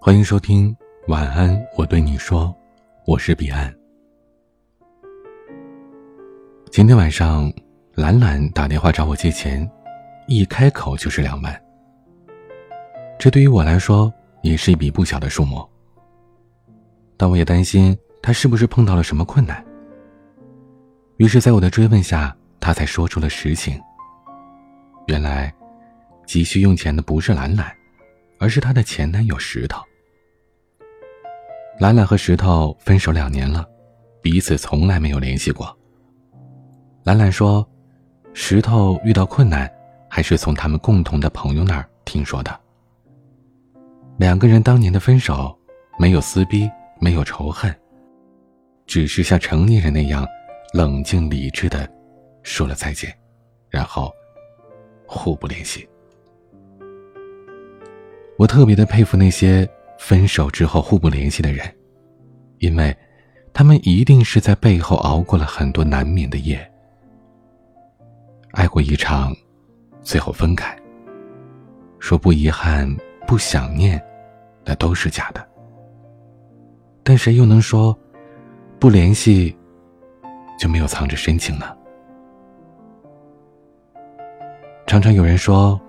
欢迎收听晚安，我对你说，我是彼岸。今天晚上，兰兰打电话找我借钱，一开口就是两万。这对于我来说也是一笔不小的数目，但我也担心她是不是碰到了什么困难。于是，在我的追问下，她才说出了实情。原来，急需用钱的不是兰兰，而是她的前男友石头。兰兰和石头分手两年了，彼此从来没有联系过。兰兰说，石头遇到困难，还是从他们共同的朋友那儿听说的。两个人当年的分手，没有撕逼，没有仇恨，只是像成年人那样，冷静理智的说了再见，然后互不联系。我特别的佩服那些。分手之后互不联系的人，因为，他们一定是在背后熬过了很多难眠的夜。爱过一场，最后分开。说不遗憾、不想念，那都是假的。但谁又能说，不联系，就没有藏着深情呢？常常有人说，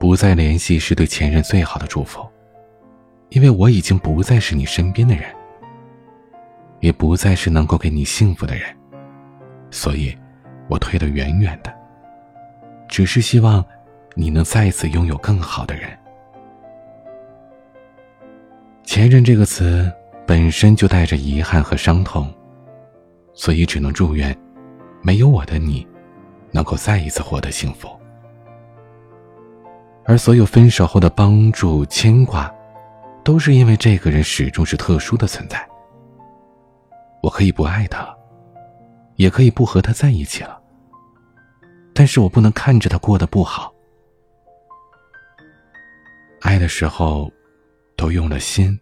不再联系是对前任最好的祝福。因为我已经不再是你身边的人，也不再是能够给你幸福的人，所以，我退得远远的。只是希望，你能再次拥有更好的人。前任这个词本身就带着遗憾和伤痛，所以只能祝愿，没有我的你，能够再一次获得幸福。而所有分手后的帮助、牵挂。都是因为这个人始终是特殊的存在。我可以不爱他，也可以不和他在一起了。但是我不能看着他过得不好。爱的时候，都用了心，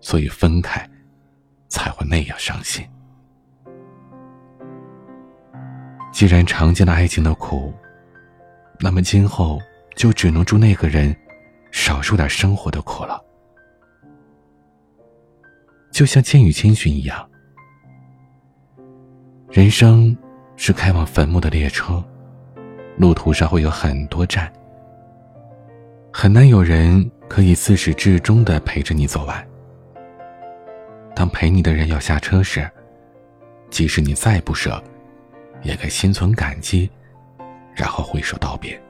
所以分开，才会那样伤心。既然尝尽了爱情的苦，那么今后就只能祝那个人。少受点生活的苦了，就像《千与千寻》一样，人生是开往坟墓的列车，路途上会有很多站，很难有人可以自始至终的陪着你走完。当陪你的人要下车时，即使你再不舍，也该心存感激，然后挥手道别。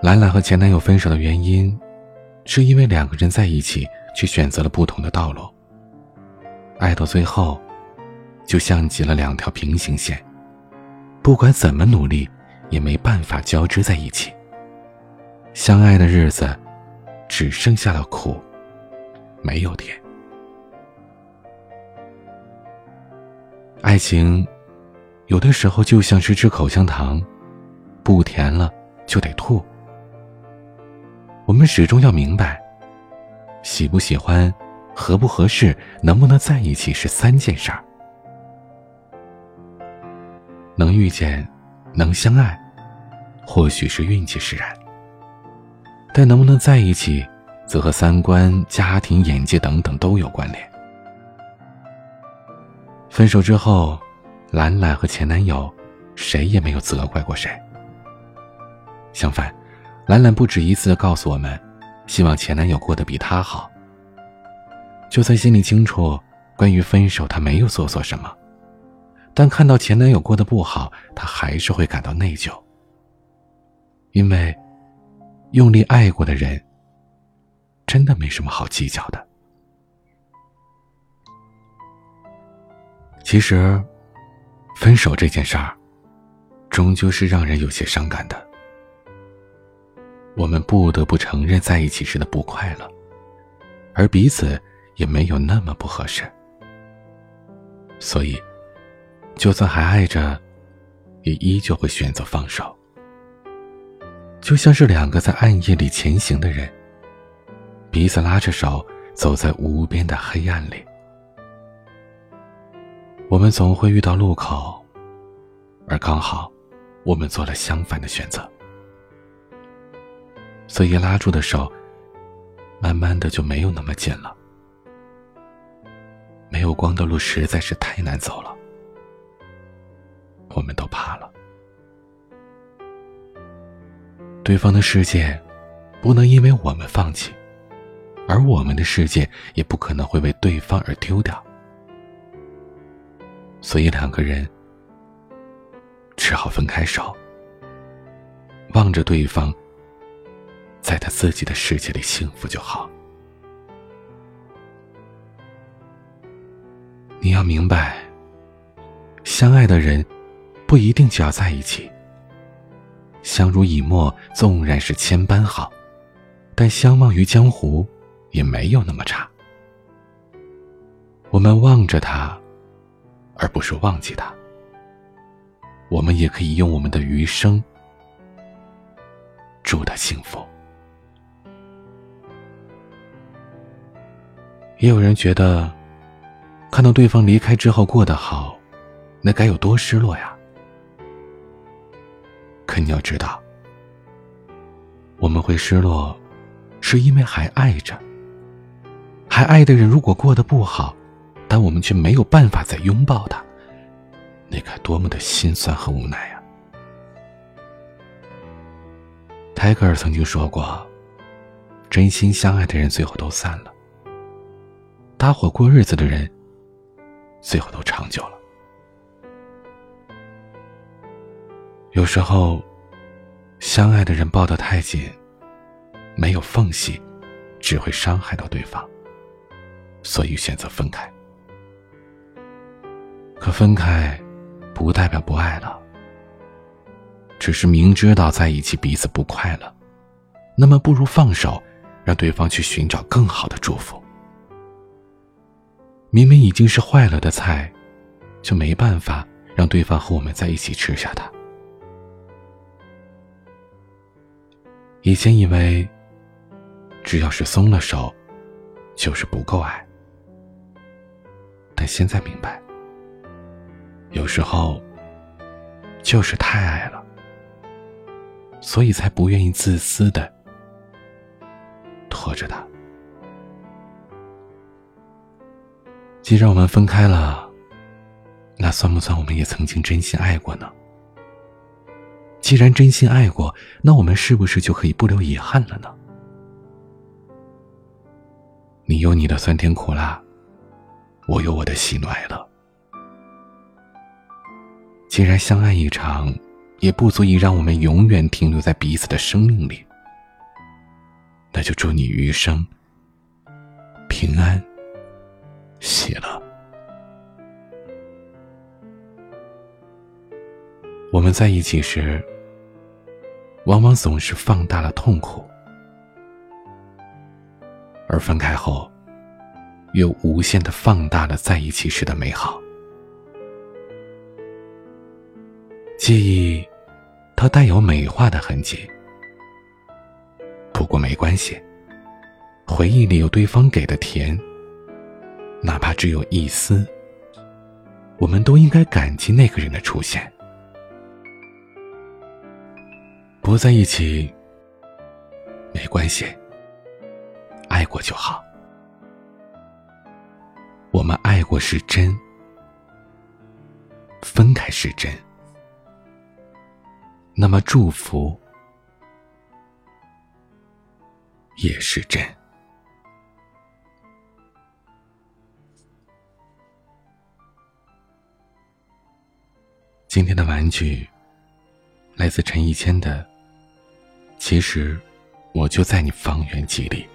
兰兰和前男友分手的原因，是因为两个人在一起却选择了不同的道路。爱到最后，就像极了两条平行线，不管怎么努力，也没办法交织在一起。相爱的日子，只剩下了苦，没有甜。爱情，有的时候就像是吃口香糖，不甜了就得吐。我们始终要明白，喜不喜欢、合不合适、能不能在一起是三件事儿。能遇见、能相爱，或许是运气使然；但能不能在一起，则和三观、家庭、眼界等等都有关联。分手之后，兰兰和前男友，谁也没有责怪过谁。相反。兰兰不止一次的告诉我们，希望前男友过得比她好。就算心里清楚，关于分手她没有做错什么，但看到前男友过得不好，她还是会感到内疚。因为，用力爱过的人，真的没什么好计较的。其实，分手这件事儿，终究是让人有些伤感的。我们不得不承认在一起时的不快乐，而彼此也没有那么不合适。所以，就算还爱着，也依旧会选择放手。就像是两个在暗夜里前行的人，彼此拉着手走在无边的黑暗里。我们总会遇到路口，而刚好，我们做了相反的选择。所以拉住的手，慢慢的就没有那么紧了。没有光的路实在是太难走了，我们都怕了。对方的世界，不能因为我们放弃，而我们的世界也不可能会为对方而丢掉。所以两个人只好分开手，望着对方，在他自己的世界里幸福就好。你要明白，相爱的人不一定就要在一起。相濡以沫，纵然是千般好，但相忘于江湖，也没有那么差。我们望着他，而不是忘记他。我们也可以用我们的余生，祝他幸福。也有人觉得。看到对方离开之后过得好，那该有多失落呀！可你要知道，我们会失落，是因为还爱着。还爱的人如果过得不好，但我们却没有办法再拥抱他，那该多么的心酸和无奈呀！泰戈尔曾经说过：“真心相爱的人最后都散了，搭伙过日子的人。”最后都长久了。有时候，相爱的人抱得太紧，没有缝隙，只会伤害到对方，所以选择分开。可分开，不代表不爱了，只是明知道在一起彼此不快乐，那么不如放手，让对方去寻找更好的祝福。明明已经是坏了的菜，就没办法让对方和我们在一起吃下它。以前以为，只要是松了手，就是不够爱，但现在明白，有时候就是太爱了，所以才不愿意自私的拖着他。既然我们分开了，那算不算我们也曾经真心爱过呢？既然真心爱过，那我们是不是就可以不留遗憾了呢？你有你的酸甜苦辣，我有我的喜怒哀乐。既然相爱一场，也不足以让我们永远停留在彼此的生命里，那就祝你余生平安。喜了。我们在一起时，往往总是放大了痛苦，而分开后，又无限的放大了在一起时的美好。记忆，它带有美化的痕迹，不过没关系，回忆里有对方给的甜。哪怕只有一丝，我们都应该感激那个人的出现。不在一起没关系，爱过就好。我们爱过是真，分开是真，那么祝福也是真。今天的玩具来自陈一谦的。其实，我就在你方圆几里。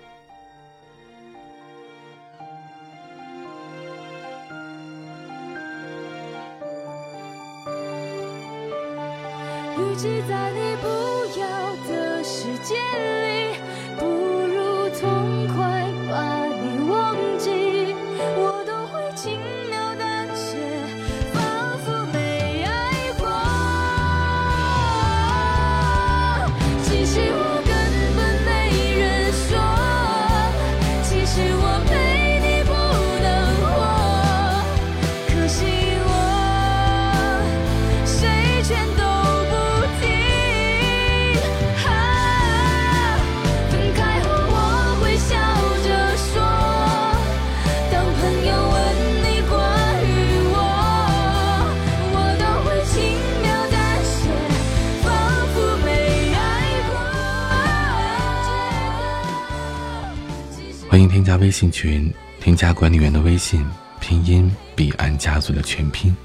欢迎添加微信群，添加管理员的微信，拼音彼岸家族的全拼。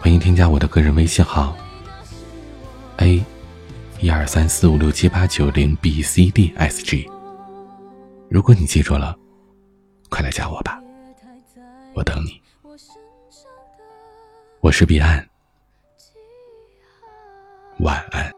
欢迎添加我的个人微信号 a 一二三四五六七八九零 b c d s g。如果你记住了，快来加我吧，我等你。我是彼岸，晚安。